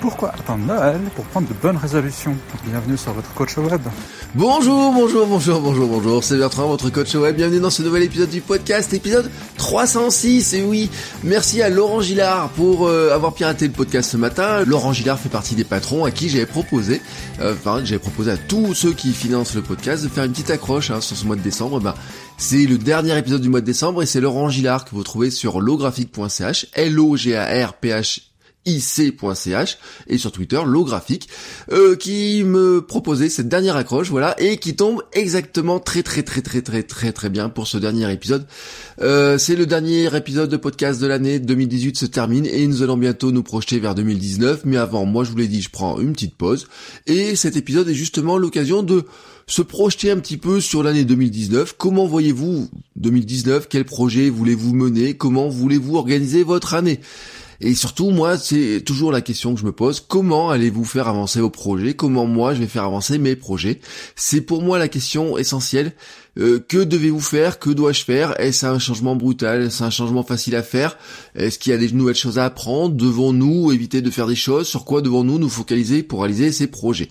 Pourquoi attendre Noël pour prendre de bonnes résolutions Bienvenue sur votre coach web. Bonjour, bonjour, bonjour, bonjour, bonjour, c'est Bertrand, votre coach web. Bienvenue dans ce nouvel épisode du podcast, épisode 306. Et oui, merci à Laurent Gillard pour euh, avoir piraté le podcast ce matin. Laurent Gillard fait partie des patrons à qui j'avais proposé, euh, enfin, j'avais proposé à tous ceux qui financent le podcast de faire une petite accroche hein, sur ce mois de décembre. Ben, c'est le dernier épisode du mois de décembre et c'est Laurent Gillard que vous trouvez sur lographique.ch, L-O-G-A-R-P-H ic.ch et sur Twitter lographique euh, qui me proposait cette dernière accroche voilà et qui tombe exactement très très très très très très très bien pour ce dernier épisode. Euh, c'est le dernier épisode de podcast de l'année. 2018 se termine et nous allons bientôt nous projeter vers 2019 mais avant moi je vous l'ai dit je prends une petite pause. Et cet épisode est justement l'occasion de se projeter un petit peu sur l'année 2019. Comment voyez-vous 2019 Quel projet voulez-vous mener? Comment voulez-vous organiser votre année? Et surtout, moi, c'est toujours la question que je me pose. Comment allez-vous faire avancer vos projets? Comment moi, je vais faire avancer mes projets? C'est pour moi la question essentielle. Euh, que devez-vous faire? Que dois-je faire? Est-ce un changement brutal? Est-ce un changement facile à faire? Est-ce qu'il y a des nouvelles choses à apprendre? Devons-nous éviter de faire des choses? Sur quoi devons-nous nous focaliser pour réaliser ces projets?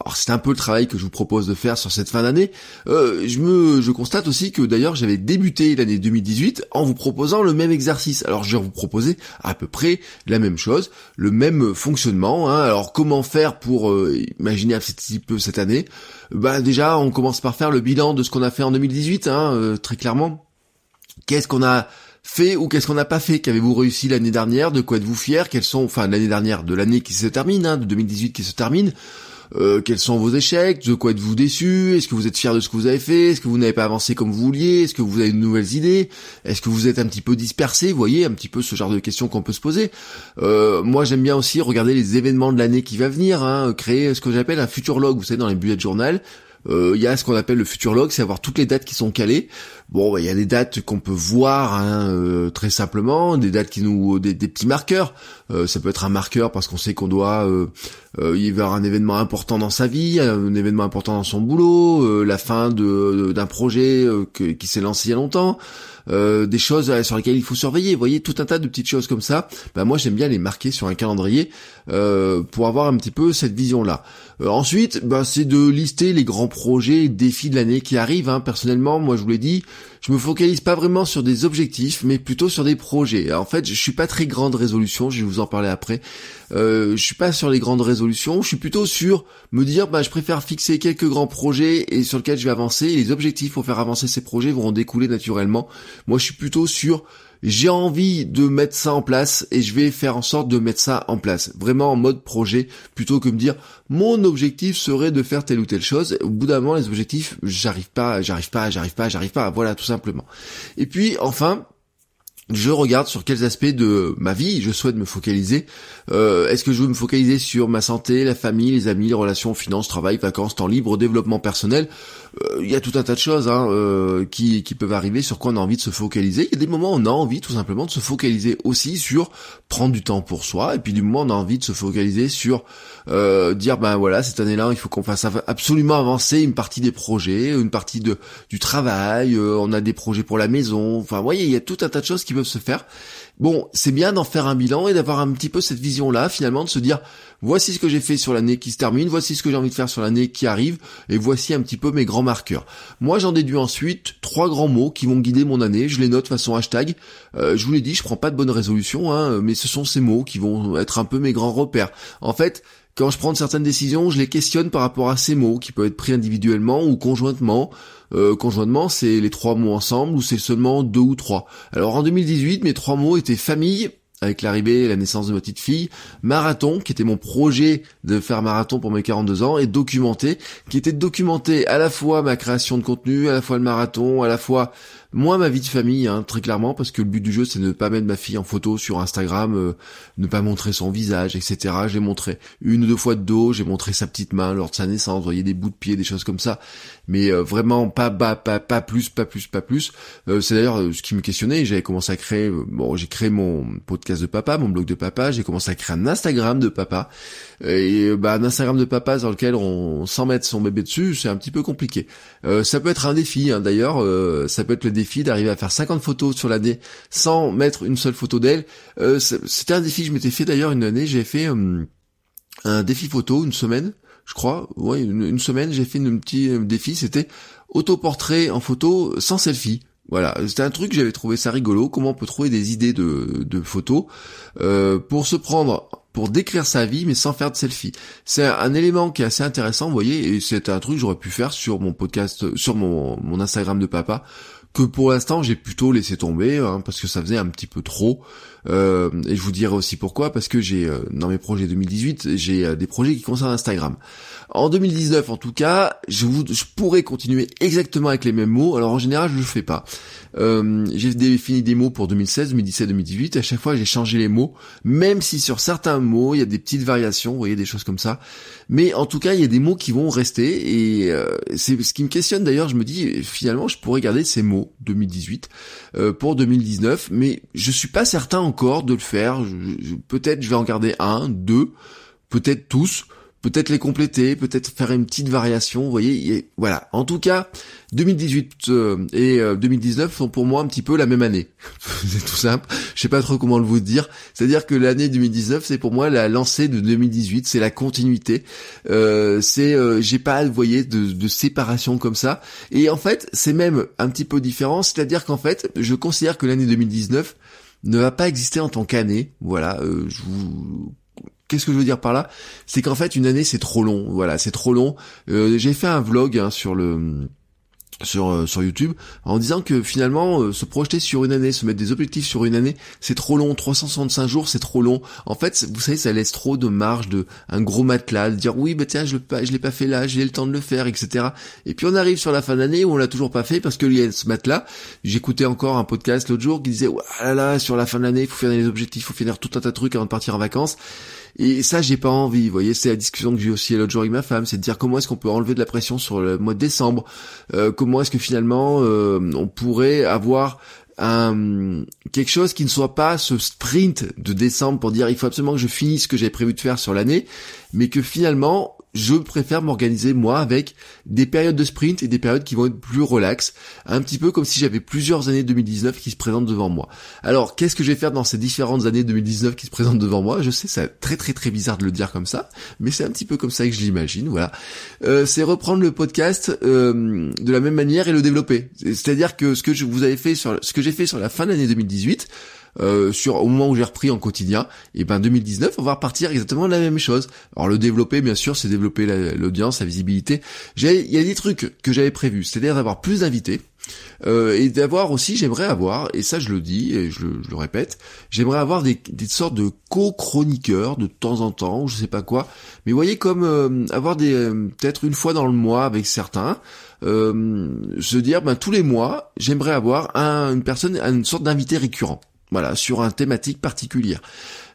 Alors c'est un peu le travail que je vous propose de faire sur cette fin d'année. Euh, je me, je constate aussi que d'ailleurs j'avais débuté l'année 2018 en vous proposant le même exercice. Alors je vais vous proposer à peu près la même chose, le même fonctionnement. Hein. Alors comment faire pour euh, imaginer un petit peu cette année? Bah déjà on commence par faire le bilan de ce qu'on a fait 2018, hein, euh, très clairement. Qu'est-ce qu'on a fait ou qu'est-ce qu'on n'a pas fait? Qu'avez-vous réussi l'année dernière? De quoi êtes-vous fier? Quels sont, enfin l'année dernière, de l'année qui se termine, hein, de 2018 qui se termine euh, quels sont vos échecs, de quoi êtes-vous déçu, est-ce que vous êtes fier de ce que vous avez fait, est-ce que vous n'avez pas avancé comme vous vouliez, est-ce que vous avez de nouvelles idées, est-ce que vous êtes un petit peu dispersé, vous voyez, un petit peu ce genre de questions qu'on peut se poser. Euh, moi j'aime bien aussi regarder les événements de l'année qui va venir, hein, créer ce que j'appelle un futur log, vous savez, dans les bullet journal, il y a ce qu'on appelle le futur log, c'est avoir toutes les dates qui sont calées. Bon, bah, il y a des dates qu'on peut voir hein, euh, très simplement, des dates qui nous, des, petits marqueurs. Euh, ça peut être un marqueur parce qu'on sait qu'on doit y avoir un événement important dans sa vie, un événement important dans son boulot, la fin d'un projet qui s'est lancé il y a longtemps. Euh, des choses sur lesquelles il faut surveiller. Vous voyez, tout un tas de petites choses comme ça. Bah moi j'aime bien les marquer sur un calendrier euh, pour avoir un petit peu cette vision-là. Euh, ensuite, bah, c'est de lister les grands projets, défis de l'année qui arrivent. Hein. Personnellement, moi je vous l'ai dit, je me focalise pas vraiment sur des objectifs, mais plutôt sur des projets. en fait, je suis pas très grande résolution, je vais vous en parler après. Euh, je suis pas sur les grandes résolutions, je suis plutôt sur me dire, bah, je préfère fixer quelques grands projets et sur lesquels je vais avancer. Et les objectifs pour faire avancer ces projets vont découler naturellement. Moi, je suis plutôt sur j'ai envie de mettre ça en place et je vais faire en sorte de mettre ça en place. Vraiment en mode projet, plutôt que me dire mon objectif serait de faire telle ou telle chose. Au bout d'un moment, les objectifs, j'arrive pas, j'arrive pas, j'arrive pas, j'arrive pas. Voilà, tout simplement. Et puis, enfin, je regarde sur quels aspects de ma vie je souhaite me focaliser. Euh, est-ce que je veux me focaliser sur ma santé, la famille, les amis, les relations, finances, travail, vacances, temps libre, développement personnel? Il y a tout un tas de choses hein, euh, qui, peuvent arriver sur quoi on a envie de se focaliser. Il y a des moments où on a envie tout simplement de se focaliser aussi sur prendre du temps pour soi. Et puis du moment où on a envie de se focaliser sur dire ben voilà cette année-là il faut qu'on fasse absolument avancer une partie des projets, une partie de du travail. on a des projets pour la maison. Enfin vous voyez il y a tout un tas de choses qui peuvent se faire. Bon, c'est bien d'en faire un bilan et d'avoir un petit peu cette vision-là, finalement, de se dire, voici ce que j'ai fait sur l'année qui se termine, voici ce que j'ai envie de faire sur l'année qui arrive, et voici un petit peu mes grands marqueurs. Moi, j'en déduis ensuite trois grands mots qui vont guider mon année, je les note façon hashtag. Euh, je vous l'ai dit, je prends pas de bonnes résolutions, hein, mais ce sont ces mots qui vont être un peu mes grands repères. En fait, quand je prends certaines décisions, je les questionne par rapport à ces mots qui peuvent être pris individuellement ou conjointement. Euh, conjointement, c'est les trois mots ensemble ou c'est seulement deux ou trois. Alors en 2018, mes trois mots étaient famille, avec l'arrivée et la naissance de ma petite fille, marathon, qui était mon projet de faire marathon pour mes 42 ans, et documenté, qui était de documenter à la fois ma création de contenu, à la fois le marathon, à la fois Moi, ma vie de famille, hein, très clairement, parce que le but du jeu, c'est de ne pas mettre ma fille en photo sur Instagram, euh, ne pas montrer son visage, etc. J'ai montré une ou deux fois de dos, j'ai montré sa petite main lors de sa naissance, vous voyez des bouts de pied, des choses comme ça, mais euh, vraiment pas, pas, pas, pas plus, pas plus, pas plus. Euh, c'est d'ailleurs ce qui me questionnait. J'avais commencé à créer, bon, j'ai créé mon podcast de papa, mon blog de papa, j'ai commencé à créer un Instagram de papa, et bah un Instagram de papa dans lequel on s'en met son bébé dessus, c'est un petit peu compliqué. ça peut être un défi, hein, d'ailleurs, ça peut être le défi d'arriver à faire 50 photos sur l'année sans mettre une seule photo d'elle. Euh, c'était un défi que je m'étais fait d'ailleurs une année, j'ai fait euh, un défi photo une semaine, je crois, ouais, une, semaine, j'ai fait un petit euh, défi, c'était autoportrait en photo sans selfie. Voilà, c'était un truc, j'avais trouvé ça rigolo, comment on peut trouver des idées de, de photos pour se prendre pour décrire sa vie mais sans faire de selfie. C'est un élément qui est assez intéressant, vous voyez, et c'est un truc que j'aurais pu faire sur mon podcast, sur mon Instagram de papa, que pour l'instant j'ai plutôt laissé tomber hein, parce que ça faisait un petit peu trop. Euh, et je vous dirai aussi pourquoi parce que j'ai euh, dans mes projets 2018 j'ai euh, des projets qui concernent Instagram. En 2019 en tout cas, je, vous, je pourrais continuer exactement avec les mêmes mots. Alors en général je le fais pas. Euh, j'ai défini des mots pour 2016, 2017, 2018. À chaque fois, j'ai changé les mots, même si sur certains mots, il y a des petites variations, vous voyez, des choses comme ça. Mais en tout cas, il y a des mots qui vont rester. Et euh, c'est ce qui me questionne d'ailleurs. Je me dis, finalement, je pourrais garder ces mots 2018 euh, pour 2019, mais je suis pas certain encore de le faire. Peut-être je vais en garder un, deux, peut-être tous peut-être les compléter, peut-être faire une petite variation, vous voyez, voilà. En tout cas, 2018 euh, et 2019 euh, sont pour moi un petit peu la même année. c'est tout simple. Je sais pas trop comment le vous dire. C'est-à-dire que l'année 2019, c'est pour moi la lancée de 2018, c'est la continuité. Euh, c'est, euh, j'ai pas, vous voyez, de, séparation comme ça. Et en fait, c'est même un petit peu différent. C'est-à-dire qu'en fait, je considère que l'année 2019 ne va pas exister en tant qu'année. Voilà, je vous Qu'est-ce que je veux dire par là? C'est qu'en fait une année c'est trop long. Voilà, c'est trop long. Euh, j'ai fait un vlog hein, sur le sur euh, sur YouTube en disant que finalement euh, se projeter sur une année, se mettre des objectifs sur une année, c'est trop long. 365 jours, c'est trop long. En fait, vous savez, ça laisse trop de marge de un gros matelas, de dire oui, bah tiens, je je l'ai pas fait là, j'ai le temps de le faire, etc. Et puis on arrive sur la fin d'année où on l'a toujours pas fait parce qu'il y a ce matelas. J'écoutais encore un podcast l'autre jour qui disait ouais là là sur la fin de l'année, il faut faire des objectifs, il faut finir tout un tas de trucs avant de partir en vacances. Et ça, j'ai pas envie. Vous voyez, c'est la discussion que j'ai aussi l'autre jour avec ma femme, c'est de dire comment est-ce qu'on peut enlever de la pression sur le mois de décembre. Euh, comment est-ce que finalement euh, on pourrait avoir quelque chose qui ne soit pas ce sprint de décembre pour dire il faut absolument que je finisse ce que j'avais prévu de faire sur l'année, mais que finalement je préfère m'organiser moi avec des périodes de sprint et des périodes qui vont être plus relax, un petit peu comme si j'avais plusieurs années 2019 qui se présentent devant moi. Alors, qu'est-ce que je vais faire dans ces différentes années 2019 qui se présentent devant moi? Je sais, c'est très très très bizarre de le dire comme ça, mais c'est un petit peu comme ça que je l'imagine. Voilà, euh, c'est reprendre le podcast euh, de la même manière et le développer. C'est-à-dire que ce que je vous avais fait sur ce que j'ai fait sur la fin de l'année 2018 euh, sur au moment où j'ai repris en quotidien, et ben 2019, on va repartir exactement la même chose. Alors le développer, bien sûr, c'est développer l'audience, la, visibilité. Il y a des trucs que j'avais prévus, c'est-à-dire d'avoir plus d'invités. Euh, et d'avoir aussi, j'aimerais avoir, et ça je le dis et je, le répète, j'aimerais avoir des, des, sortes de co-chroniqueurs de temps en temps, je sais pas quoi, mais voyez comme euh, avoir des peut-être une fois dans le mois avec certains, se dire ben tous les mois j'aimerais avoir un, une personne, une sorte d'invité récurrent. Voilà, sur un thématique particulière.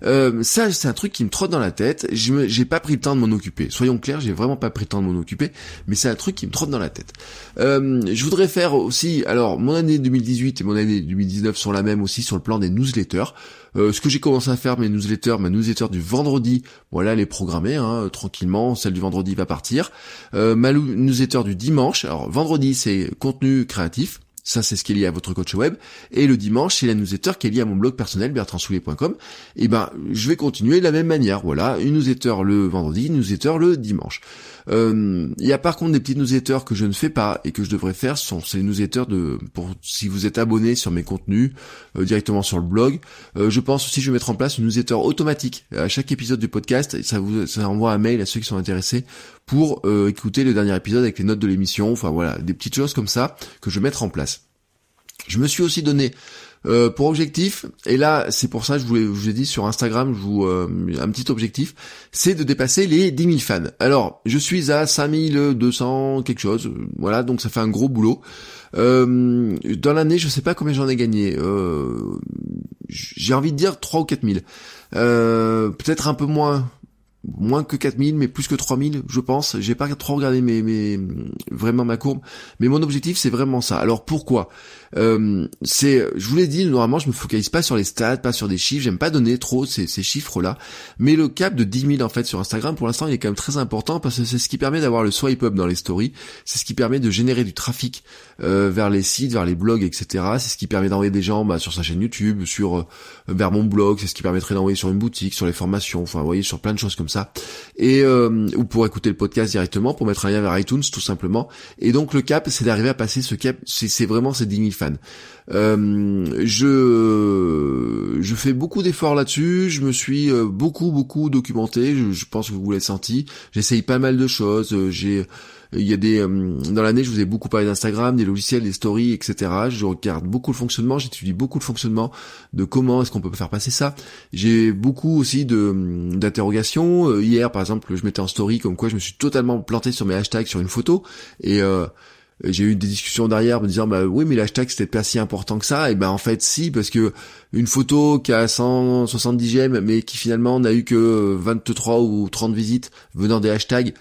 Euh, ça, c'est un truc qui me trotte dans la tête. J'ai pas pris le temps de m'en occuper. Soyons clairs, j'ai vraiment pas pris le temps de m'en occuper, mais c'est un truc qui me trotte dans la tête. Euh, je voudrais faire aussi, alors mon année 2018 et mon année 2019 sont la même aussi sur le plan des newsletters. Euh, ce que j'ai commencé à faire, mes newsletters, ma newsletter du vendredi, voilà, elle est programmée, hein, tranquillement. Celle du vendredi va partir. Ma newsletter du dimanche, alors vendredi c'est contenu créatif. Ça, c'est ce qui est lié à votre coach web. Et le dimanche, c'est la newsletter qui est liée à mon blog personnel, bertrandsoulier.com. Et ben, je vais continuer de la même manière. Voilà, une newsletter le vendredi, une newsletter le dimanche. Euh, il y a par contre des petits newsletters que je ne fais pas et que je devrais faire. Ce sont ces newsletters de, pour si vous êtes abonné sur mes contenus euh, directement sur le blog. Euh, je pense aussi que je vais mettre en place une newsletter automatique à chaque épisode du podcast. Ça vous, ça envoie un mail à ceux qui sont intéressés pour euh, écouter le dernier épisode avec les notes de l'émission, enfin voilà, des petites choses comme ça que je vais mettre en place. Je me suis aussi donné Euh, pour objectif, et là c'est pour ça que je, je vous ai dit sur Instagram, je vous euh, un petit objectif, c'est de dépasser les 10 000 fans. Alors je suis à 5200 quelque chose, voilà, donc ça fait un gros boulot. Euh, dans l'année, je sais pas combien j'en ai gagné. Euh, j'ai envie de dire 3 ou 4 000. Euh, peut-être un peu moins, moins que 4000 mais plus que 3000 je pense j'ai pas trop regardé mes, mes vraiment ma courbe mais mon objectif c'est vraiment ça alors pourquoi? Euh, c'est je vous l'ai dit normalement je me focalise pas sur les stats pas sur des chiffres j'aime pas donner trop ces, ces chiffres là mais le cap de 10 000 en fait sur Instagram pour l'instant il est quand même très important parce que c'est ce qui permet d'avoir le swipe up dans les stories. C'est ce qui permet de générer du trafic euh, vers les sites vers les blogs etc c'est ce qui permet d'envoyer des gens bah, sur sa chaîne YouTube sur euh, vers mon blog. C'est ce qui permettrait d'envoyer sur une boutique sur les formations enfin vous voyez sur plein de choses comme ça. Et euh, ou pour écouter le podcast directement, pour mettre un lien vers iTunes tout simplement. Et donc le cap, c'est d'arriver à passer ce cap, c'est vraiment ces 10 000 fans. Euh, je je fais beaucoup d'efforts là-dessus. Je me suis euh, beaucoup beaucoup documenté. Je, je pense que vous l'avez senti. J'essaye pas mal de choses. J'ai il y a des euh, dans l'année, je vous ai beaucoup parlé d'Instagram, des logiciels, des stories, etc. Je regarde beaucoup le fonctionnement, j'étudie beaucoup le fonctionnement de comment est-ce qu'on peut faire passer ça. J'ai beaucoup aussi de d'interrogations. Euh, hier, par exemple, je mettais en story comme quoi je me suis totalement planté sur mes hashtags sur une photo et euh, j'ai eu des discussions derrière me disant bah oui mais l'hashtag c'était pas si important que ça. Et ben en fait si parce que une photo qui a 170 j'aime mais qui finalement n'a eu que 23 ou 30 visites venant des hashtags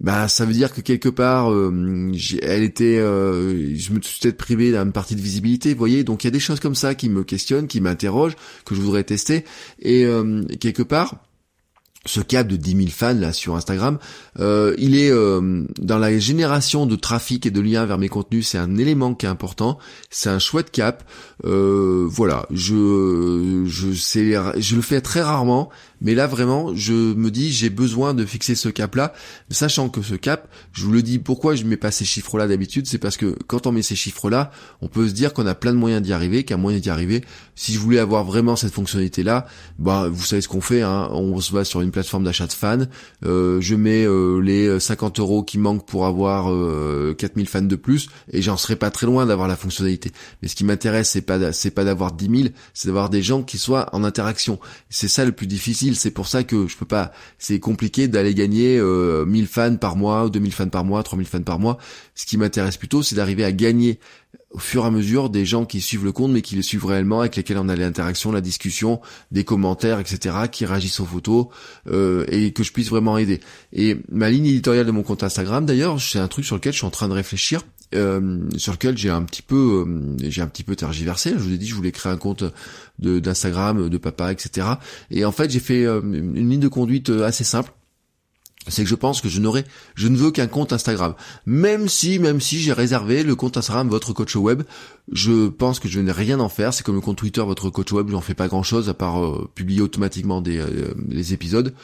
bah ça veut dire que quelque part euh, elle était euh, je me suis peut-être privé d'une partie de visibilité vous voyez. Donc il y a des choses comme ça qui me questionnent qui m'interrogent que je voudrais tester. Et euh, quelque part ce cap de 10 000 fans là sur Instagram, euh, il est euh, dans la génération de trafic et de liens vers mes contenus, c'est un élément qui est important, c'est un chouette cap. Euh, voilà, je je le fais très rarement, mais là vraiment, je me dis j'ai besoin de fixer ce cap là, sachant que ce cap, je vous le dis pourquoi je mets pas ces chiffres là d'habitude, c'est parce que quand on met ces chiffres là, on peut se dire qu'on a plein de moyens d'y arriver, qu'un moyen d'y arriver. Si je voulais avoir vraiment cette fonctionnalité là, bah vous savez ce qu'on fait, hein, on se base sur une plateforme d'achat de fans. Euh, je mets euh, les 50 euros qui manquent pour avoir 4000 euh, fans de plus et j'en serais pas très loin d'avoir la fonctionnalité. Mais ce qui m'intéresse, c'est pas c'est pas d'avoir 10 000, c'est d'avoir des gens qui soient en interaction. C'est ça le plus difficile. C'est pour ça que je peux pas. C'est compliqué d'aller gagner 1000 fans par mois, 2000 fans par mois, 3000 fans par mois. Ce qui m'intéresse plutôt, c'est d'arriver à gagner au fur et à mesure des gens qui suivent le compte mais qui le suivent réellement avec lesquels on a l'interaction, la discussion, des commentaires, etc. qui réagissent aux photos euh, et que je puisse vraiment aider. Et ma ligne éditoriale de mon compte Instagram d'ailleurs, c'est un truc sur lequel je suis en train de réfléchir. Euh, sur lequel j'ai un petit peu euh, j'ai un petit peu tergiversé. Je vous ai dit je voulais créer un compte d'Instagram de papa etc. Et en fait j'ai fait une ligne de conduite assez simple c'est que je pense que je n'aurai, je ne veux qu'un compte Instagram. Même si, même si j'ai réservé le compte Instagram votre coach web, je pense que je n'ai rien en faire. C'est comme le compte Twitter votre coach web, j'en fais pas grand chose à part euh, publier automatiquement des euh, les épisodes.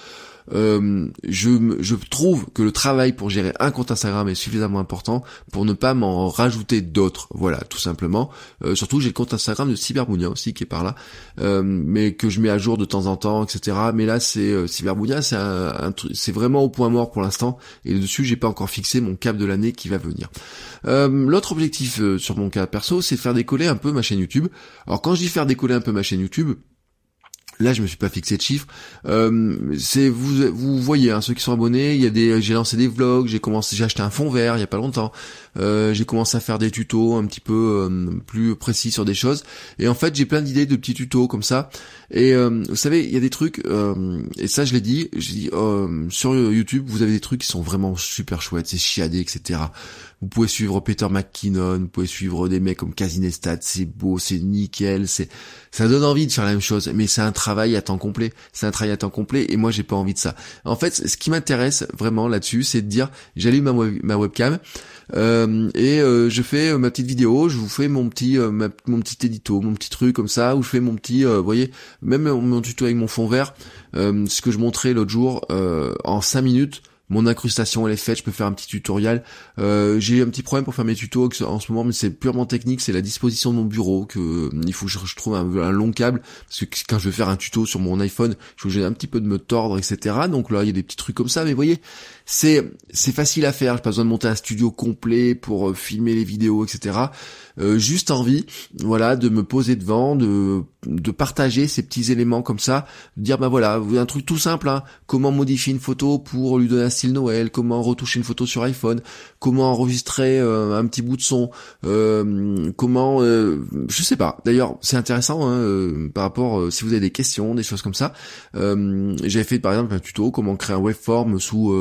Euh, je, je trouve que le travail pour gérer un compte Instagram est suffisamment important pour ne pas m'en rajouter d'autres. Voilà, tout simplement. Euh, surtout j'ai le compte Instagram de Cyberbounia aussi qui est par là, euh, mais que je mets à jour de temps en temps, etc. Mais là c'est euh, Cyberbounia, c'est un, c'est vraiment au point mort pour l'instant. Et dessus j'ai pas encore fixé mon cap de l'année qui va venir. L'autre objectif sur mon cas perso, c'est de faire décoller un peu ma chaîne YouTube. Alors quand je dis faire décoller un peu ma chaîne YouTube, Là, je me suis pas fixé de chiffres. Euh, c'est vous, vous voyez, hein, ceux qui sont abonnés, il y a des, j'ai lancé des vlogs, j'ai commencé, j'ai acheté un fond vert il y a pas longtemps. Euh, j'ai commencé à faire des tutos un petit peu euh, plus précis sur des choses. Et en fait, j'ai plein d'idées de petits tutos comme ça. Et euh, vous savez, il y a des trucs, et ça je l'ai dit, j'ai dit sur YouTube, vous avez des trucs qui sont vraiment super chouettes, c'est chiadé, etc. Vous pouvez suivre Peter McKinnon, vous pouvez suivre des mecs comme Casinestat, c'est beau, c'est nickel, c'est ça donne envie de faire la même chose, mais c'est un travail à temps complet. C'est un travail à temps complet et moi j'ai pas envie de ça. En fait, ce qui m'intéresse vraiment là-dessus, c'est de dire j'allume ma, webcam, euh, et euh, je fais euh, ma petite vidéo, je vous fais mon petit mon petit édito, mon petit truc comme ça, où je fais mon petit, vous voyez, même mon tuto avec mon fond vert, ce que je montrais l'autre jour en 5 minutes mon incrustation elle est faite, je peux faire un petit tutoriel. Euh, j'ai un petit problème pour faire mes tutos en ce moment, mais c'est purement technique, c'est la disposition de mon bureau que euh, il faut que je, trouve un, long câble parce que quand je veux faire un tuto sur mon iPhone, je j'ai un petit peu de me tordre, etc. Donc là il y a des petits trucs comme ça, mais vous voyez, c'est c'est facile à faire. J'ai pas besoin de monter un studio complet pour euh, filmer les vidéos, etc. euh, juste envie, voilà, de me poser devant, de de partager ces petits éléments comme ça, de dire bah voilà, un truc tout simple, hein, comment modifier une photo pour lui donner un style Noël, comment retoucher une photo sur iPhone, comment enregistrer euh, un petit bout de son, euh, comment, je sais pas. D'ailleurs, c'est intéressant hein, par rapport si vous avez des questions, des choses comme ça. J'avais fait par exemple un tuto comment créer un waveform sous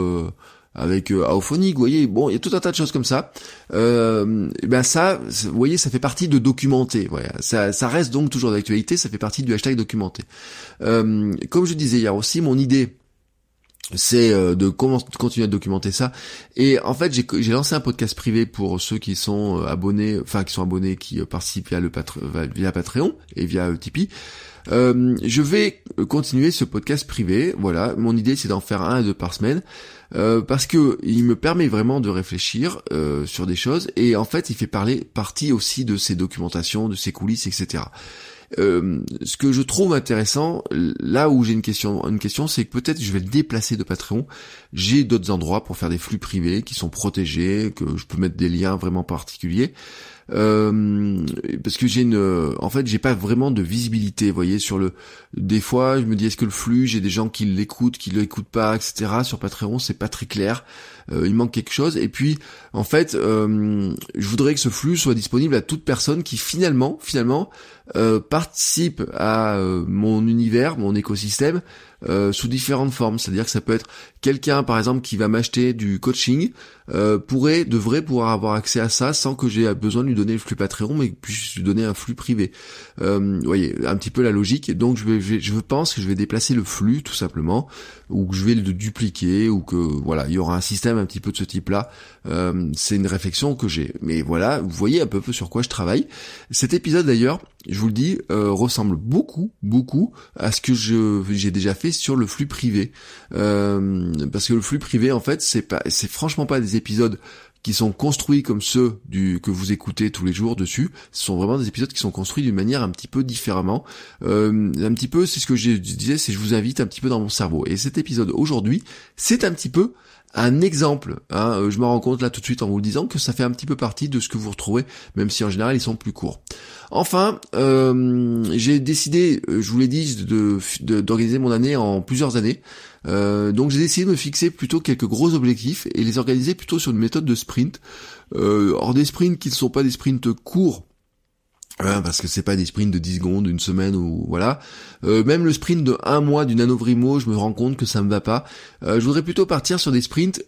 avec euh, vous voyez, bon, il y a tout un tas de choses comme ça. Euh, ben ça, vous voyez, ça fait partie de documenter. Voilà. Ça, ça reste donc toujours d'actualité, ça fait partie du hashtag documenter. Euh, comme je disais hier aussi, mon idée, c'est euh, de continuer à documenter ça. Et en fait, j'ai lancé un podcast privé pour ceux qui sont euh, abonnés, enfin qui sont abonnés, qui participent via le via Patreon et via Tipeee. Euh, je vais continuer ce podcast privé. Voilà, mon idée c'est d'en faire un à deux par semaine. Euh, parce que il me permet vraiment de réfléchir euh, sur des choses et en fait il fait parler partie aussi de ses documentations, de ses coulisses, etc. Euh, ce que je trouve intéressant, là où j'ai une question, une question, c'est que peut-être je vais le déplacer de Patreon. J'ai d'autres endroits pour faire des flux privés qui sont protégés, que je peux mettre des liens vraiment particuliers. Euh, parce que j'ai une, en fait, j'ai pas vraiment de visibilité, vous voyez, sur le. Des fois, je me dis est-ce que le flux, j'ai des gens qui l'écoutent, qui l'écoutent pas, etc. Sur Patreon, c'est pas très clair. Euh, il manque quelque chose. Et puis, en fait, euh, je voudrais que ce flux soit disponible à toute personne qui finalement, finalement, euh, participe à mon univers, mon écosystème, sous différentes formes. C'est-à-dire que ça peut être quelqu'un, par exemple, qui va m'acheter du coaching, pourrait, devrait pouvoir avoir accès à ça sans que j'ai besoin de lui donner le flux Patreon, mais que puisse lui donner un flux privé. vous voyez, un petit peu la logique. Donc, je vais, je pense que je vais déplacer le flux, tout simplement, ou que je vais le dupliquer, ou que, voilà, il y aura un système un petit peu de ce type-là. Euh, c'est une réflexion que j'ai. Mais voilà, vous voyez un peu, peu sur quoi je travaille. Cet épisode d'ailleurs, je vous le dis, euh, ressemble beaucoup, beaucoup à ce que je j'ai déjà fait sur le flux privé. Euh, parce que le flux privé, en fait, c'est pas, c'est franchement pas des épisodes qui sont construits comme ceux du que vous écoutez tous les jours dessus. Ce sont vraiment des épisodes qui sont construits d'une manière un petit peu différemment. Euh, un petit peu, c'est ce que je disais, c'est je vous invite un petit peu dans mon cerveau. Et cet épisode aujourd'hui, c'est un petit peu un exemple. Hein, euh, je me rends compte là tout de suite en vous disant que ça fait un petit peu partie de ce que vous retrouvez, même si en général ils sont plus courts. Enfin, euh, j'ai décidé, euh, je vous l'ai dit, d'organiser mon année en plusieurs années. donc j'ai décidé de me fixer plutôt quelques gros objectifs et les organiser plutôt sur une méthode de sprint. or des sprints qui ne sont pas des sprints courts, parce que c'est pas des sprints de 10 secondes, une semaine ou voilà. Euh, même le sprint de un mois du nanovrimo, je me rends compte que ça me va pas. Euh, je voudrais plutôt partir sur des sprints,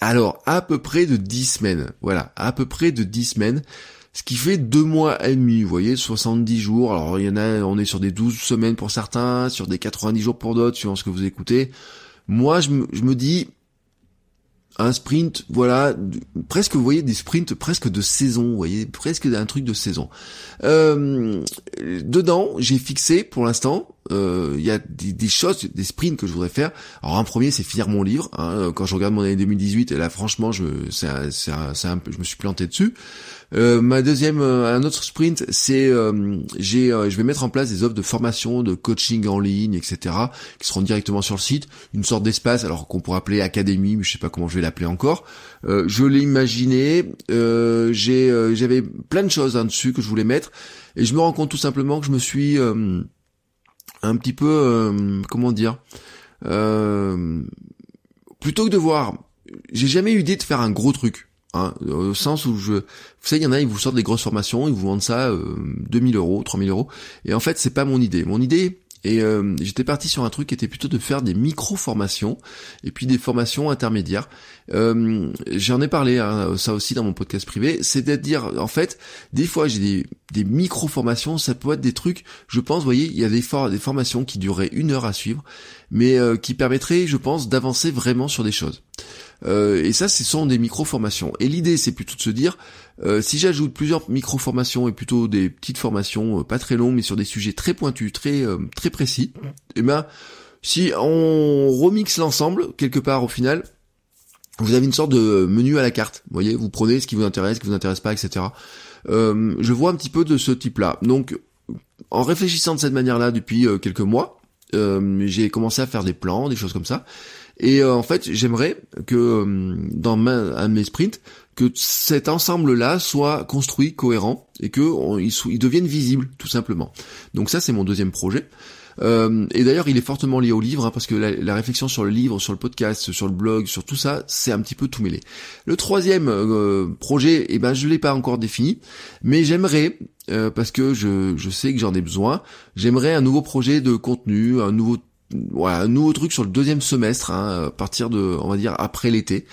alors à peu près de 10 semaines. Voilà, à peu près de 10 semaines. Ce qui fait deux mois et demi, vous voyez, 70 jours. Alors il y en a, on est sur des 12 semaines pour certains, sur des 90 jours pour d'autres, suivant ce que vous écoutez. Moi, je me dis, un sprint, voilà, presque, vous voyez, des sprints presque de saison, vous voyez, presque un truc de saison. Euh, dedans, j'ai fixé, pour l'instant, euh, il y a des, choses, des sprints que je voudrais faire. Alors un premier, c'est finir mon livre. Hein. Quand je regarde mon année 2018, et là, franchement, je, c'est, un peu, je me suis planté dessus. Euh, ma deuxième, euh, un autre sprint, c'est euh, j'ai, je vais mettre en place des offres de formation, de coaching en ligne, etc., qui seront directement sur le site, une sorte d'espace, alors qu'on pourrait appeler académie, mais je sais pas comment je vais l'appeler encore. je l'ai imaginé, j'ai, j'avais plein de choses hein, dessus que je voulais mettre, et je me rends compte tout simplement que je me suis un petit peu, comment dire, plutôt que de voir, j'ai jamais eu l'idée de faire un gros truc. Hein, au sens où je, vous savez, il y en a, ils vous sortent des grosses formations, ils vous vendent ça euh, 2000 euros, 3000 euros, et en fait, c'est pas mon idée. Mon idée, et euh, j'étais parti sur un truc qui était plutôt de faire des micro-formations et puis des formations intermédiaires. Euh, J'en ai parlé hein, ça aussi dans mon podcast privé. C'est-à-dire, en fait, des fois j'ai des, micro-formations, ça peut être des trucs, je pense, vous voyez, il y a des, des formations qui dureraient une heure à suivre, mais euh, qui permettraient, je pense, d'avancer vraiment sur des choses. Euh, et ça, ce sont des micro-formations. Et l'idée, c'est plutôt de se dire, euh, si j'ajoute plusieurs micro-formations et plutôt des petites formations euh, pas très longues, mais sur des sujets très pointus, très très précis, et eh ben, si on remixe l'ensemble quelque part au final, vous avez une sorte de menu à la carte. Vous voyez, vous prenez ce qui vous intéresse, ce qui vous intéresse pas, etc. je vois un petit peu de ce type-là. Donc, en réfléchissant de cette manière-là depuis quelques mois, j'ai commencé à faire des plans, des choses comme ça. Et euh, en fait, j'aimerais que euh, dans ma, un de mes sprints, que cet ensemble-là soit construit, cohérent, et que il, devienne visible, tout simplement. Donc ça, c'est mon deuxième projet. Euh, et d'ailleurs, il est fortement lié au livre, hein, parce que la, réflexion sur le livre, sur le podcast, sur le blog, sur tout ça, c'est un petit peu tout mêlé. Le troisième euh, projet, eh ben, je l'ai pas encore défini, mais j'aimerais, euh, parce que je, je sais que j'en ai besoin, j'aimerais un nouveau projet de contenu, un nouveau voilà, un nouveau truc sur le deuxième semestre, hein, à partir de, on va dire, après l'été.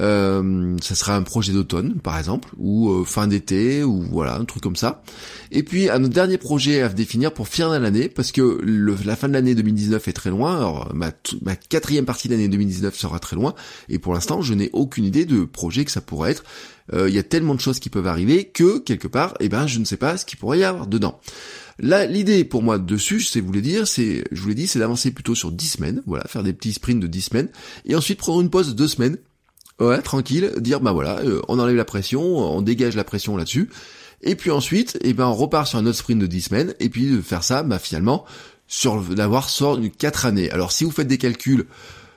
Euh, ça sera un projet d'automne, par exemple, ou euh, fin d'été, ou voilà, un truc comme ça. Et puis un dernier projet à définir pour finir l'année, parce que la fin de l'année 2019 est très loin. Alors ma, ma quatrième partie de l'année 2019 sera très loin, et pour l'instant, je n'ai aucune idée de projet que ça pourrait être. Euh, il y a tellement de choses qui peuvent arriver que quelque part, eh ben, je ne sais pas ce qu'il pourrait y avoir dedans. Là, l'idée pour moi dessus, c'est vous voulez dire, c'est, je vous l'ai dit, c'est d'avancer plutôt sur 10 semaines, voilà, faire des petits sprints de 10 semaines, et ensuite prendre une pause de 2 semaines, ouais, tranquille, dire bah voilà, euh, on enlève la pression, on dégage la pression là-dessus, et puis ensuite, eh ben on repart sur un autre sprint de 10 semaines, et puis de faire ça, bah finalement, sur d'avoir sort 4 années. Alors si vous faites des calculs,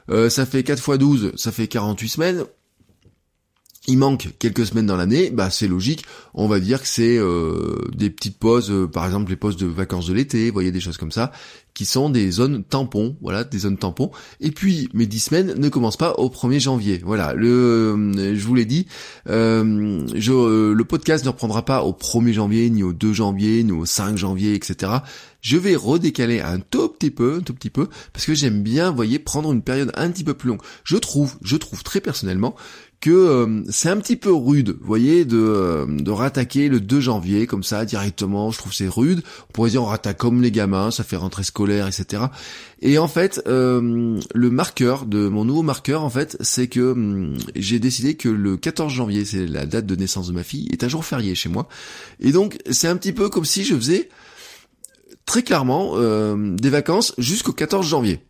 euh, ça fait 4 fois 12, ça fait 48 semaines, il manque quelques semaines dans l'année, bah c'est logique. On va dire que c'est euh, des petites pauses, euh, par exemple les pauses de vacances de l'été, vous voyez des choses comme ça, qui sont des zones tampons, voilà, des zones tampons. Et puis mes 10 semaines ne commencent pas au 1er janvier. Voilà, le, euh, je vous l'ai dit, le podcast ne reprendra pas au 1er janvier, ni au 2 janvier, ni au 5 janvier, etc. Je vais redécaler un tout petit peu, un tout petit peu, parce que j'aime bien, vous voyez, prendre une période un petit peu plus longue. Je trouve, je trouve très personnellement que euh, c'est un petit peu rude, vous voyez, de, euh, de rattaquer le 2 janvier comme ça directement. Je trouve c'est rude. On pourrait dire on rattaque comme les gamins, ça fait rentrée scolaire, etc. Et en fait, euh, le marqueur de mon nouveau marqueur, en fait, c'est que hum, j'ai décidé que le 14 janvier, c'est la date de naissance de ma fille, est un jour férié chez moi. Et donc c'est un petit peu comme si je faisais très clairement des vacances jusqu'au 14 janvier.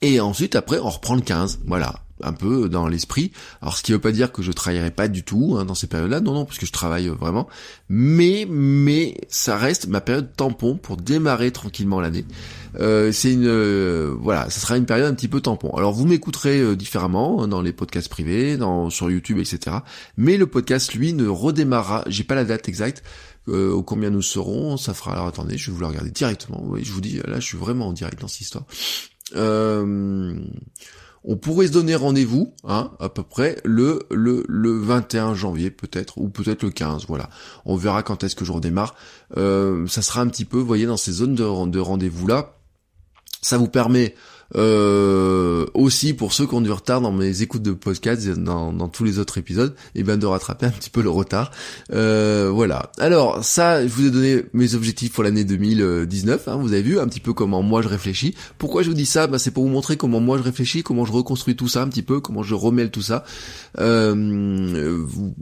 Et ensuite, après, on reprend le 15. Voilà un peu dans l'esprit. Alors ce qui veut pas dire que je travaillerai pas du tout hein, dans ces périodes-là, non non, parce que je travaille vraiment. Mais mais ça reste ma période tampon pour démarrer tranquillement l'année. Euh, c'est une euh, voilà, ça sera une période un petit peu tampon. Alors vous m'écouterez euh, différemment hein, dans les podcasts privés, dans sur YouTube, etc. Mais le podcast lui ne redémarrera. J'ai pas la date exacte. au combien nous serons, ça fera. Alors attendez, je vais vous le regarder directement. Oui, je vous dis, là, je suis vraiment en direct dans cette histoire. Euh, on pourrait se donner rendez-vous, hein, à peu près le, le, le 21 janvier peut-être, ou peut-être le 15, voilà. On verra quand est-ce que je redémarre. Euh, ça sera un petit peu, vous voyez, dans ces zones de, de rendez-vous là. Ça vous permet euh, aussi pour ceux qui ont du retard dans mes écoutes de podcast, dans, dans tous les autres épisodes, et eh ben de rattraper un petit peu le retard. Euh, voilà. Alors ça, je vous ai donné mes objectifs pour l'année 2019. Hein, vous avez vu un petit peu comment moi je réfléchis. Pourquoi je vous dis ça? Bah, C'est pour vous montrer comment moi je réfléchis, comment je reconstruis tout ça un petit peu, comment je remêle tout ça. Euh,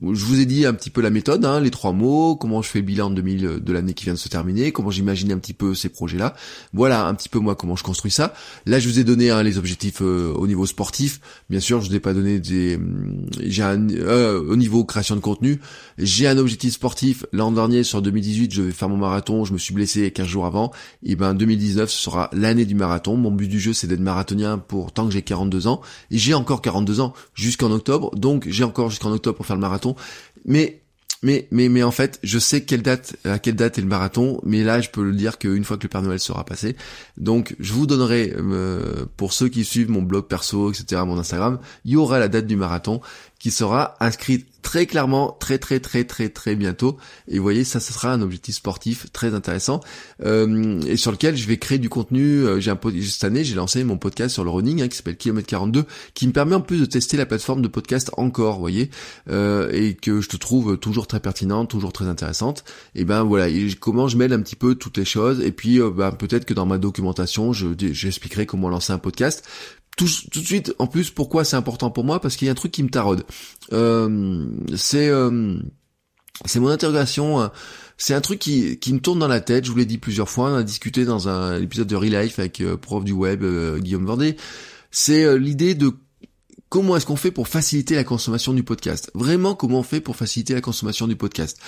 je vous ai dit un petit peu la méthode, hein, les trois mots, comment je fais le bilan de 2000 de l'année qui vient de se terminer, comment j'imagine un petit peu ces projets-là. Voilà un petit peu moi comment je construis ça. Là, je vous ai donné hein, les objectifs euh, au niveau sportif. Bien sûr, je n'ai pas donné des. Hum, j'ai un euh, au niveau création de contenu. J'ai un objectif sportif. L'an dernier, sur 2018, je vais faire mon marathon. Je me suis blessé 15 jours avant. Et ben 2019, ce sera l'année du marathon. Mon but du jeu, c'est d'être marathonien pour tant que j'ai 42 ans. Et j'ai encore 42 ans jusqu'en octobre. Donc j'ai encore jusqu'en octobre pour faire le marathon. Mais mais, mais, mais en fait, je sais quelle date, à quelle date est le marathon, mais là, je peux le dire qu'une fois que le Père Noël sera passé. Donc, je vous donnerai, euh, pour ceux qui suivent mon blog perso, etc., mon Instagram, il y aura la date du marathon qui sera inscrite très clairement, très très très très très bientôt. Et vous voyez, ça, ce sera un objectif sportif très intéressant euh, et sur lequel je vais créer du contenu. Euh, j'ai un cette année, j'ai lancé mon podcast sur le running hein, qui s'appelle Kilomètre 42, qui me permet en plus de tester la plateforme de podcast encore, vous voyez, euh, et que je te trouve toujours très pertinente, toujours très intéressante. Et ben voilà, comment je mêle un petit peu toutes les choses. Et puis, ben, peut-être que dans ma documentation, je j'expliquerai comment lancer un podcast tout, tout, de suite, en plus, pourquoi c'est important pour moi? Parce qu'il y a un truc qui me taraude. Euh, c'est euh, c'est mon interrogation. Euh, c'est un truc qui, qui me tourne dans la tête. Je vous l'ai dit plusieurs fois. On a discuté dans un épisode de Real Life avec prof du web Guillaume Vendée. C'est l'idée de comment est-ce qu'on fait pour faciliter la consommation du podcast? Vraiment, comment on fait pour faciliter la consommation du podcast?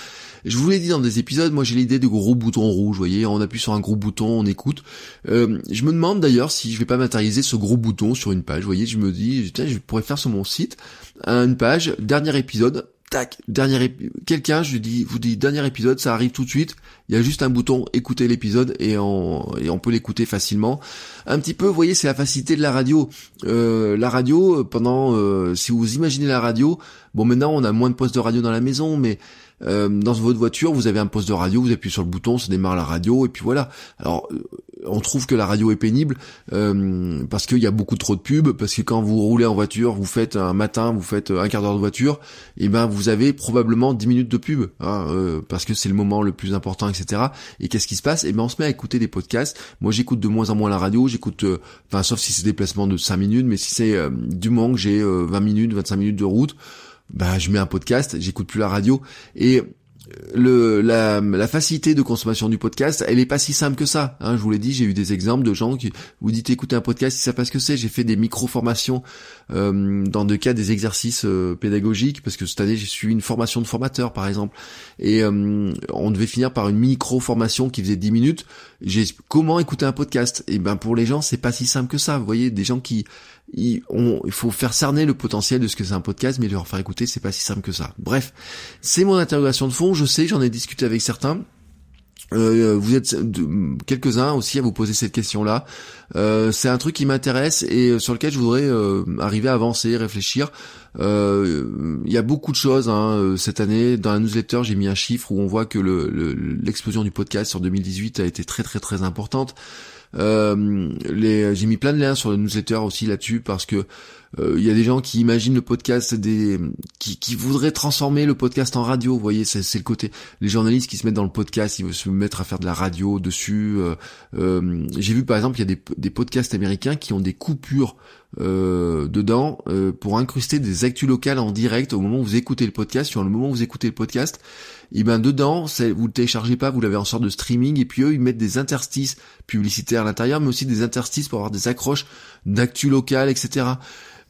Je vous l'ai dit dans des épisodes, moi j'ai l'idée de gros boutons rouges, vous voyez, on appuie sur un gros bouton, on écoute. Euh, je me demande d'ailleurs si je vais pas matérialiser ce gros bouton sur une page, vous voyez, je me dis, tiens, je pourrais faire sur mon site une page, dernier épisode, tac, dernier quelqu'un, je dis, vous dis dernier épisode, ça arrive tout de suite. Il y a juste un bouton écouter l'épisode et on et on peut l'écouter facilement. Un petit peu, vous voyez, c'est la facilité de la radio. Euh, la radio, pendant, euh, si vous imaginez la radio, bon maintenant on a moins de postes de radio dans la maison, mais euh, dans votre voiture, vous avez un poste de radio, vous appuyez sur le bouton, ça démarre la radio, et puis voilà. Alors, euh, on trouve que la radio est pénible euh, parce qu'il y a beaucoup trop de pubs, parce que quand vous roulez en voiture, vous faites un matin, vous faites un quart d'heure de voiture, et ben vous avez probablement 10 minutes de pub, hein, parce que c'est le moment le plus important, etc. Et qu'est-ce qui se passe? Et ben on se met à écouter des podcasts. Moi, j'écoute de moins en moins la radio, j'écoute, enfin sauf si c'est des placements de 5 minutes, mais si c'est du moment que j'ai 20 minutes, 25 minutes de route bah je mets un podcast, j'écoute plus la radio et le la, la, facilité de consommation du podcast, elle est pas si simple que ça. Hein, je vous l'ai dit, j'ai eu des exemples de gens qui vous dites écoutez un podcast, si ça pas ce que c'est. J'ai fait des micro formations euh, dans le cas des exercices euh, pédagogiques parce que cette année j'ai suivi une formation de formateur par exemple et euh, on devait finir par une micro formation qui faisait 10 minutes. Comment écouter un podcast? Et ben pour les gens c'est pas si simple que ça. Vous voyez des gens qui il, faut faire cerner le potentiel de ce que c'est un podcast, mais leur faire écouter, c'est pas si simple que ça. Bref, c'est mon interrogation de fond. Je sais, j'en ai discuté avec certains. Euh, vous êtes quelques-uns aussi à vous poser cette question-là. Euh, c'est un truc qui m'intéresse et sur lequel je voudrais euh, arriver à avancer, réfléchir. Il y a beaucoup de choses hein, cette année. Dans la newsletter, j'ai mis un chiffre où on voit que l'explosion du podcast sur 2018 a été très très très importante. Euh, j'ai mis plein de liens sur le newsletter aussi là-dessus parce que euh, il y a des gens qui imaginent le podcast des qui, voudraient transformer le podcast en radio. Vous voyez, c'est, le côté les journalistes qui se mettent dans le podcast, ils veulent se mettre à faire de la radio dessus. Euh, j'ai vu par exemple, il y a des, podcasts américains qui ont des coupures euh, dedans euh, pour incruster des actus locales en direct au moment où vous écoutez le podcast. Sur le moment où vous écoutez le podcast, et ben dedans, vous le téléchargez pas, vous l'avez en sorte de streaming, et puis eux ils mettent des interstices publicitaires à l'intérieur, mais aussi des interstices pour avoir des accroches d'actu locales, etc.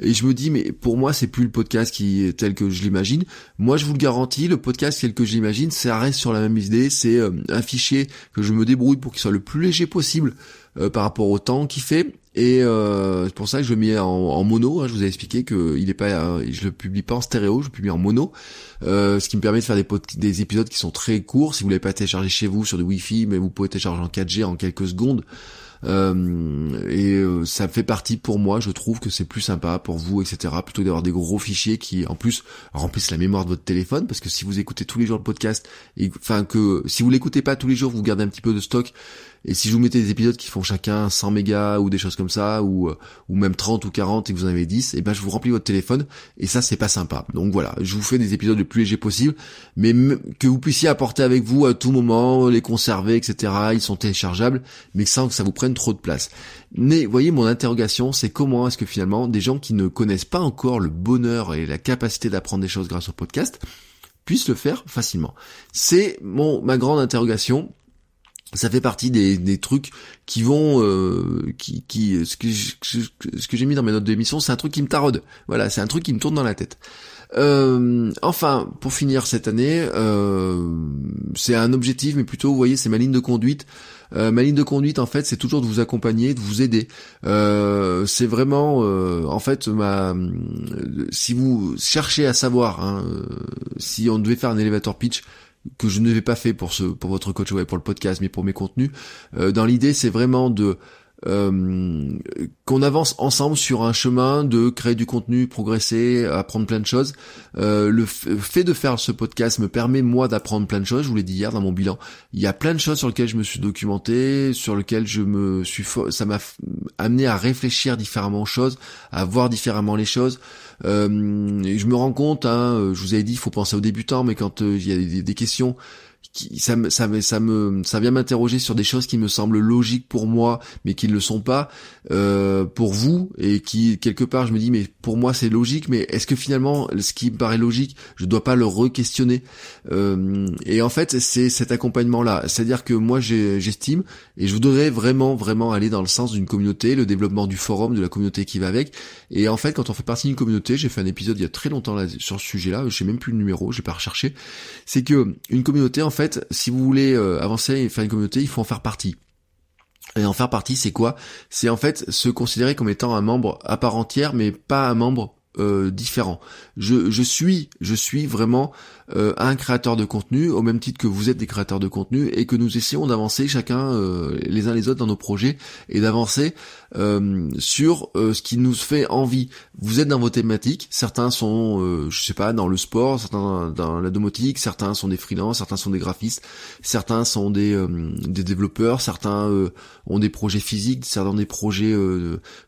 Et je me dis, mais pour moi, c'est plus le podcast qui est tel que je l'imagine. Moi, je vous le garantis, le podcast tel que je l'imagine, ça reste sur la même idée. C'est euh, un fichier que je me débrouille pour qu'il soit le plus léger possible euh, par rapport au temps qu'il fait. Et euh, c'est pour ça que je le mets en, mono. Hein. je vous ai expliqué que il est pas, je le publie pas en stéréo, je le publie en mono, ce qui me permet de faire des, des épisodes qui sont très courts. Si vous l'avez pas téléchargé chez vous sur du Wi-Fi, mais vous pouvez télécharger en 4G en quelques secondes. Euh, et euh, ça fait partie pour moi, je trouve que c'est plus sympa pour vous, etc. Plutôt d'avoir des gros fichiers qui, en plus, remplissent la mémoire de votre téléphone, parce que si vous écoutez tous les jours le podcast, enfin que si vous l'écoutez pas tous les jours, vous gardez un petit peu de stock, et si je vous mettais des épisodes qui font chacun 100 mégas ou des choses comme ça, ou, ou même 30 ou 40 et que vous en avez 10, et eh ben je vous remplis votre téléphone, et ça c'est pas sympa. Donc voilà, je vous fais des épisodes le plus légers possible, mais que vous puissiez apporter avec vous à tout moment, les conserver, etc. Ils sont téléchargeables, mais sans que ça vous prenne trop de place. Mais voyez, mon interrogation, c'est comment est-ce que finalement des gens qui ne connaissent pas encore le bonheur et la capacité d'apprendre des choses grâce au podcast puissent le faire facilement? C'est mon ma grande interrogation ça fait partie des, des trucs qui vont euh, qui, qui ce que ce que j'ai mis dans mes notes d'émission c'est un truc qui me taraude. Voilà c'est un truc qui me tourne dans la tête. Euh, enfin pour finir cette année euh, c'est un objectif mais plutôt vous voyez c'est ma ligne de conduite. Euh, ma ligne de conduite en fait c'est toujours de vous accompagner de vous aider. Euh, c'est vraiment euh, en fait ma si vous cherchez à savoir hein, si on devait faire un elevator pitch que je ne vais pas fait pour ce pour votre coach web pour le podcast mais pour mes contenus euh, dans l'idée c'est vraiment de euh, qu'on avance ensemble sur un chemin de créer du contenu, progresser, apprendre plein de choses. Euh, le fait de faire ce podcast me permet moi d'apprendre plein de choses. Je vous l'ai dit hier dans mon bilan. Il y a plein de choses sur lesquelles je me suis documenté, sur lesquelles je me suis, ça m'a amené à réfléchir différemment aux choses, à voir différemment les choses. Euh, je me rends compte, hein, je vous avais dit, il faut penser aux débutants, mais quand euh, il y a des, questions qui ça me ça me ça me ça vient m'interroger sur des choses qui me semblent logiques pour moi mais qui ne le sont pas euh, pour vous et qui quelque part je me dis mais pour moi c'est logique mais est-ce que finalement ce qui me paraît logique je dois pas le re-questionner? Euh, et en fait c'est cet accompagnement là c'est-à-dire que moi j'estime et je voudrais vraiment vraiment aller dans le sens d'une communauté le développement du forum de la communauté qui va avec. Et en fait quand on fait partie d'une communauté j'ai fait un épisode il y a très longtemps là, sur ce sujet là je sais même plus le numéro j'ai pas recherché c'est que une communauté en fait si vous voulez euh, avancer et faire une communauté il faut en faire partie et en faire partie, c'est quoi? C'est en fait se considérer comme étant un membre à part entière, mais pas un membre euh, différent. Je, suis, je suis vraiment euh, un créateur de contenu, au même titre que vous êtes des créateurs de contenu, et que nous essayons d'avancer chacun les uns les autres dans nos projets et d'avancer euh, sur ce qui nous fait envie. Vous êtes dans vos thématiques, certains sont, je sais pas, dans le sport, certains dans la domotique, certains sont des freelances, certains sont des graphistes, certains sont des, des développeurs, certains ont des projets physiques, certains ont des projets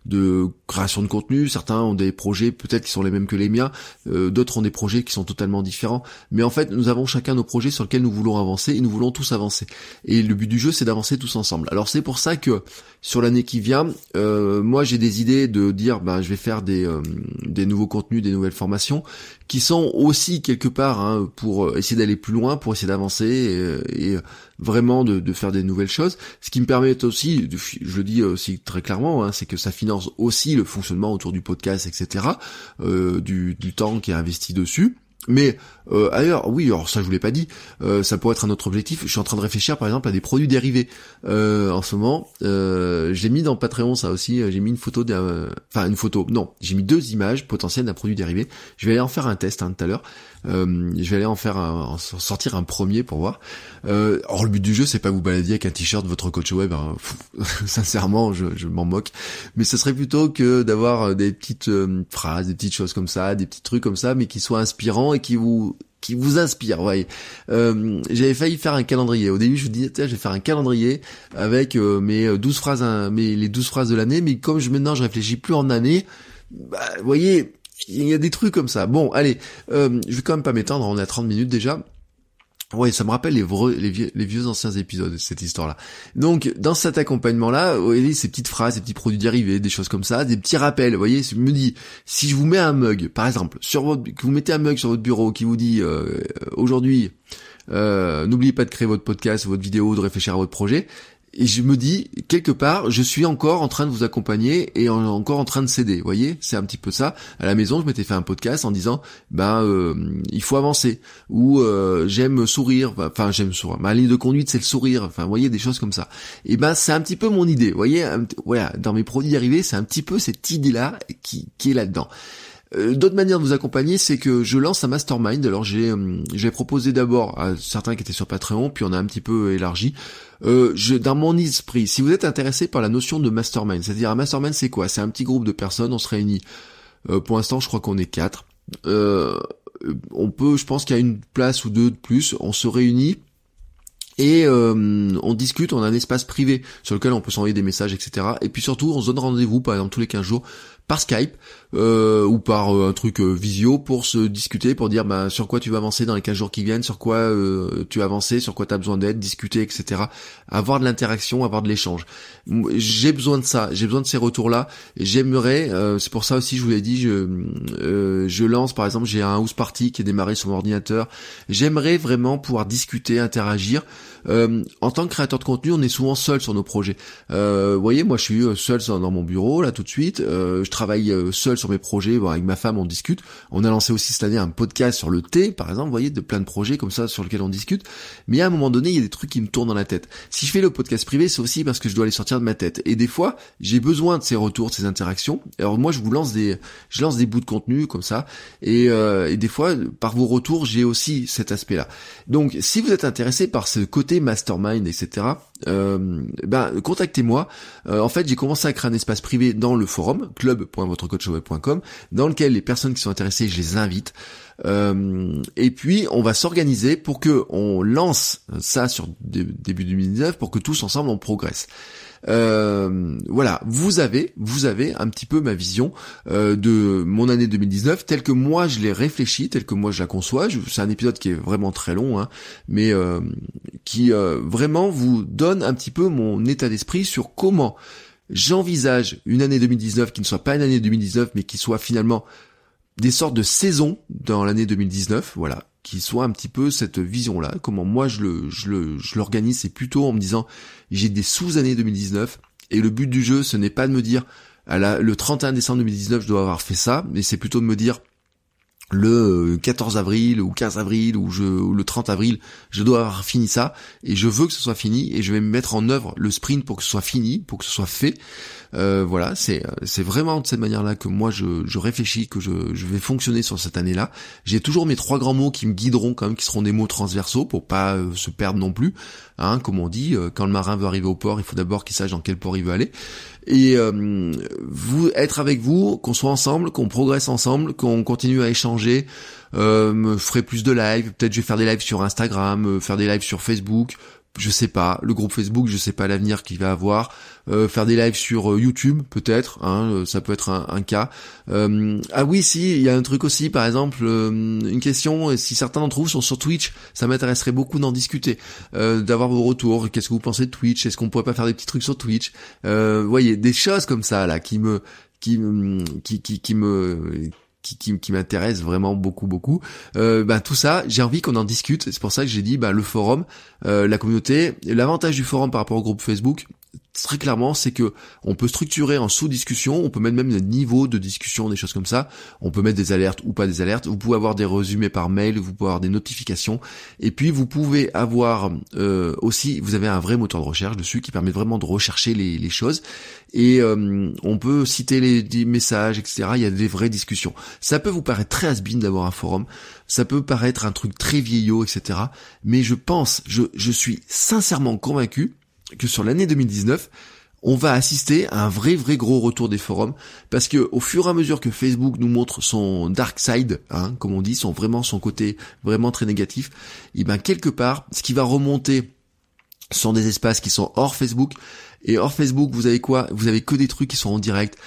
de création de contenu, certains ont des projets peut-être qui sont les mêmes que les miens, d'autres ont des projets qui sont totalement différents. Mais en fait, nous avons chacun nos projets sur lesquels nous voulons avancer et nous voulons tous avancer. Et le but du jeu, c'est d'avancer tous ensemble. Alors c'est pour ça que sur l'année qui vient, euh, moi j'ai des idées de dire, ben je vais faire des, euh, nouveaux contenus, des nouvelles formations, qui sont aussi quelque part hein, pour essayer d'aller plus loin, pour essayer d'avancer et, vraiment de, faire des nouvelles choses. Ce qui me permet aussi, je le dis aussi très clairement, hein, c'est que ça finance aussi le fonctionnement autour du podcast, etc. Euh, du temps qui est investi dessus. Mais euh, ailleurs, oui, alors ça je vous l'ai pas dit, euh, ça pourrait être un autre objectif. Je suis en train de réfléchir par exemple à des produits dérivés. Euh, en ce moment, euh, j'ai mis dans Patreon ça aussi, j'ai mis une photo enfin une photo, non, j'ai mis deux images potentielles d'un produit dérivé. Je vais aller en faire un test hein, tout à l'heure. Euh, je vais aller en faire un, sortir un premier pour voir. Euh, or le but du jeu c'est pas vous balader avec un t-shirt de votre coach web. Hein. sincèrement, je, je m'en moque. Mais ce serait plutôt que d'avoir des petites euh, phrases, des petites choses comme ça, des petits trucs comme ça, mais qui soient inspirants et qui vous qui vous inspire, voyez. Euh, j'avais failli faire un calendrier. Au début, je vous disais, je vais faire un calendrier avec euh, mes 12 phrases, hein, mes, les 12 phrases de l'année, mais comme je, maintenant je réfléchis plus en année, bah, voyez, il y a des trucs comme ça. Bon, allez, euh, je vais quand même pas m'étendre, on est à 30 minutes déjà. Ouais, ça me rappelle les, les, vieux, anciens épisodes, cette histoire-là. Donc, dans cet accompagnement-là, vous voyez, ces petites phrases, ces petits produits dérivés, des choses comme ça, des petits rappels, vous voyez, je me dis, si je vous mets un mug, par exemple, sur votre, que vous mettez un mug sur votre bureau qui vous dit, euh, aujourd'hui, euh, n'oubliez pas de créer votre podcast, votre vidéo, de réfléchir à votre projet, et je me dis quelque part je suis encore en train de vous accompagner et encore en train de céder vous voyez? C'est un petit peu ça. À la maison je m'étais fait un podcast en disant ben euh, il faut avancer. Ou euh, j'aime sourire. Enfin j'aime sourire. Ma ligne de conduite c'est le sourire. Enfin vous voyez des choses comme ça. Et ben c'est un petit peu mon idée vous voyez? Voilà dans mes produits dérivés c'est un petit peu cette idée là qui, qui est là dedans euh, D'autres manières de vous accompagner, c'est que je lance un mastermind. Alors j'ai j'ai proposé d'abord à certains qui étaient sur Patreon, puis on a un petit peu élargi. Euh, dans mon esprit, si vous êtes intéressé par la notion de mastermind, c'est-à-dire un mastermind c'est quoi? C'est un petit groupe de personnes, on se réunit. Euh, pour l'instant, je crois qu'on est quatre. Euh, on peut, je pense qu'il y a une place ou deux de plus. On se réunit et euh, on discute, on a un espace privé sur lequel on peut s'envoyer des messages, etc. Et puis surtout, on se donne rendez-vous, par exemple, tous les 15 jours par Skype euh, ou par euh, un truc euh, visio pour se discuter, pour dire bah, sur quoi tu vas avancer dans les 15 jours qui viennent, sur quoi tu vas avancer, sur quoi tu as besoin d'aide, discuter, etc. Avoir de l'interaction, avoir de l'échange. J'ai besoin de ça, j'ai besoin de ces retours-là. J'aimerais, c'est pour ça aussi je vous l'ai dit, je, je lance par exemple, j'ai un house party qui est démarré sur mon ordinateur. J'aimerais vraiment pouvoir discuter, interagir. En tant que créateur de contenu, on est souvent seul sur nos projets. vous voyez, moi je suis seul dans mon bureau là tout de suite. je travaille seul sur mes projets, bon, avec ma femme on discute. On a lancé aussi cette année un podcast sur le thé, par exemple, vous voyez, de plein de projets comme ça sur lesquels on discute. Mais à un moment donné, il y a des trucs qui me tournent dans la tête. Si je fais le podcast privé, c'est aussi parce que je dois les sortir de ma tête. Et des fois, j'ai besoin de ces retours, de ces interactions. Alors moi, je vous lance des, je lance des bouts de contenu comme ça. Et, euh, et des fois, par vos retours, j'ai aussi cet aspect-là. Donc, si vous êtes intéressé par ce côté mastermind, etc., euh, ben contactez-moi. Euh, en fait, j'ai commencé à créer un espace privé dans le forum club.votrecoachweb dans lequel les personnes qui sont intéressées, je les invite. Euh, et puis on va s'organiser pour que on lance ça sur début 2019 pour que tous ensemble on progresse. Euh, voilà, vous avez, vous avez un petit peu ma vision euh, de mon année 2019 telle que moi je l'ai réfléchi, telle que moi je la conçois. C'est un épisode qui est vraiment très long, hein, mais euh, qui vraiment vous donne un petit peu mon état d'esprit sur comment j'envisage une année 2019 qui ne soit pas une année 2019, mais qui soit finalement des sortes de saisons dans l'année 2019, voilà, qui soit un petit peu cette vision-là, comment moi je le, je le, je l'organise, c'est plutôt en me disant, j'ai des sous-années 2019, et le but du jeu, ce n'est pas de me dire, à la, le 31 décembre 2019, je dois avoir fait ça, mais c'est plutôt de me dire, le 14 avril ou 15 avril ou, je, ou le 30 avril, je dois avoir fini ça et je veux que ce soit fini et je vais me mettre en œuvre le sprint pour que ce soit fini, pour que ce soit fait. Euh, voilà, c'est c'est vraiment de cette manière-là que moi je, je réfléchis, que je, je vais fonctionner sur cette année-là. J'ai toujours mes trois grands mots qui me guideront quand même, qui seront des mots transversaux pour pas euh, se perdre non plus. Hein, comme on dit, euh, quand le marin veut arriver au port, il faut d'abord qu'il sache dans quel port il veut aller. Et vous être avec vous, qu'on soit ensemble, qu'on progresse ensemble, qu'on continue à échanger. Euh, me ferai plus de lives, peut-être je vais faire des lives sur Instagram, faire des lives sur Facebook, je sais pas, le groupe Facebook, je sais pas l'avenir qu'il va avoir, euh, faire des lives sur euh, YouTube peut-être, hein, euh, ça peut être un, cas. ah oui, si, il y a un truc aussi, par exemple, une question, si certains d'entre vous sont sur Twitch, ça m'intéresserait beaucoup d'en discuter, d'avoir vos retours, qu'est-ce que vous pensez de Twitch, est-ce qu'on pourrait pas faire des petits trucs sur Twitch, vous voyez, des choses comme ça là qui me qui, qui, qui, qui me qui, qui, qui m'intéresse vraiment beaucoup beaucoup. Euh, bah, tout ça j'ai envie qu'on en discute. C'est pour ça que j'ai dit bah, le forum euh, la communauté l'avantage du forum par rapport au groupe Facebook très clairement, c'est que on peut structurer en sous-discussion, on peut mettre même des niveaux de discussion, des choses comme ça. On peut mettre des alertes ou pas des alertes. Vous pouvez avoir des résumés par mail, vous pouvez avoir des notifications, et puis vous pouvez avoir euh, aussi, vous avez un vrai moteur de recherche dessus qui permet vraiment de rechercher les, les choses. Et euh, on peut citer les, des messages, etc. Il y a des vraies discussions. Ça peut vous paraître très has d'avoir un forum. Ça peut paraître un truc très vieillot, etc. Mais je pense, je, je suis sincèrement convaincu que sur l'année 2019, on va assister à un vrai vrai gros retour des forums parce que au fur et à mesure que Facebook nous montre son dark side, hein, comme on dit, son vraiment son côté vraiment très négatif, et ben quelque part, ce qui va remonter sont des espaces qui sont hors Facebook et hors Facebook, vous avez quoi? Vous avez que des trucs qui sont en direct.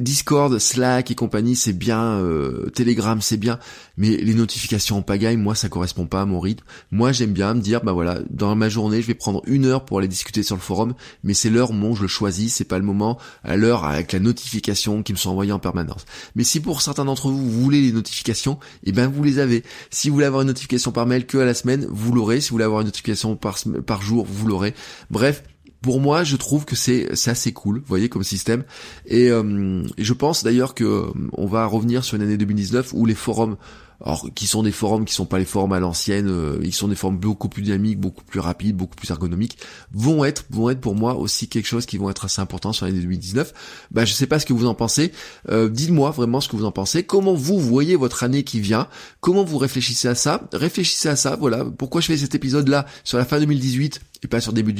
Discord, Slack et compagnie, c'est bien. Euh, Telegram, c'est bien. Mais les notifications en pagaille, moi, ça correspond pas à mon rythme. Moi, j'aime bien me dire, bah voilà, dans ma journée, je vais prendre une heure pour aller discuter sur le forum. Mais c'est l'heure où je le choisis. C'est pas le moment à l'heure avec la notification qui me sont envoyées en permanence. Mais si pour certains d'entre vous, vous voulez les notifications, eh ben vous les avez. Si vous voulez avoir une notification par mail que à la semaine, vous l'aurez. Si vous voulez avoir une notification par jour, vous l'aurez. Bref, pour moi, je trouve que c'est assez cool, vous voyez, comme système. Et, euh, je pense d'ailleurs que euh, on va revenir sur une année 2019 où les forums alors qui sont des forums qui sont pas les forums à l'ancienne, euh, ils sont des forums beaucoup plus dynamiques, beaucoup plus rapides, beaucoup plus ergonomiques, vont être vont être pour moi aussi quelque chose qui vont être assez important sur l'année 2019. Bah je sais pas ce que vous en pensez. Euh, dites-moi vraiment ce que vous en pensez. Comment vous voyez votre année qui vient? Comment vous réfléchissez à ça? Réfléchissez à ça. Voilà pourquoi je fais cet épisode là sur la fin 2018 et pas sur début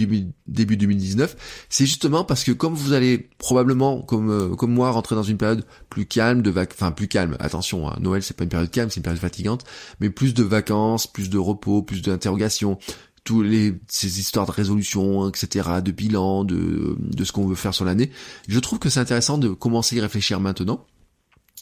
début 2019. C'est justement parce que comme vous allez probablement comme euh, comme moi rentrer dans une période plus calme de vac enfin plus calme. Attention, hein, Noël c'est pas une période calme, c'est une fatigante, mais plus de vacances, plus de repos, plus d'interrogations, tous les ces histoires de résolution, etc., de bilan, de, de ce qu'on veut faire sur l'année. Je trouve que c'est intéressant de commencer à y réfléchir maintenant.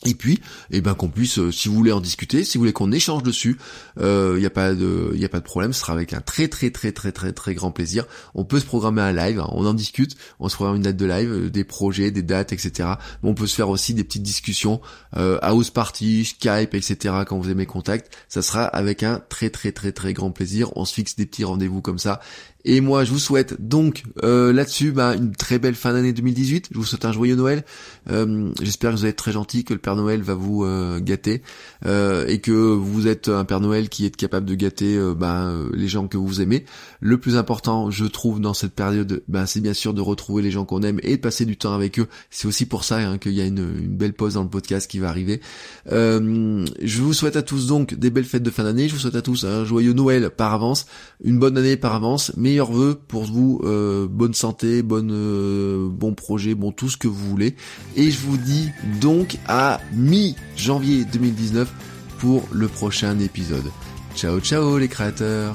Et puis, eh ben qu'on puisse, euh, si vous voulez en discuter, si vous voulez qu'on échange dessus, il euh, n'y a pas de, il a pas de problème. Ce sera avec un très très très très très très grand plaisir. On peut se programmer un live, hein, on en discute, on se programme une date de live, euh, des projets, des dates, etc. on peut se faire aussi des petites discussions, house party, Skype, etc. Quand vous avez mes contacts, ça sera avec un très très très très grand plaisir. On se fixe des petits rendez-vous comme ça et moi, je vous souhaite donc euh, là-dessus bah, une très belle fin d'année 2018. Je vous souhaite un joyeux Noël. Euh, j'espère que vous êtes très gentil, que le Père Noël va vous euh, gâter et que vous êtes un Père Noël qui est capable de gâter bah, les gens que vous aimez. Le plus important, je trouve, dans cette période, bah, c'est bien sûr de retrouver les gens qu'on aime et de passer du temps avec eux. C'est aussi pour ça hein, qu'il y a une, une, belle pause dans le podcast qui va arriver. je vous souhaite à tous donc des belles fêtes de fin d'année. Je vous souhaite à tous un joyeux Noël par avance, une bonne année par avance. Mais meilleurs vœux pour vous, euh, bonne santé, bonne, euh, bon projet, bon tout ce que vous voulez. Et je vous dis donc à mi-janvier 2019 pour le prochain épisode. Ciao ciao les créateurs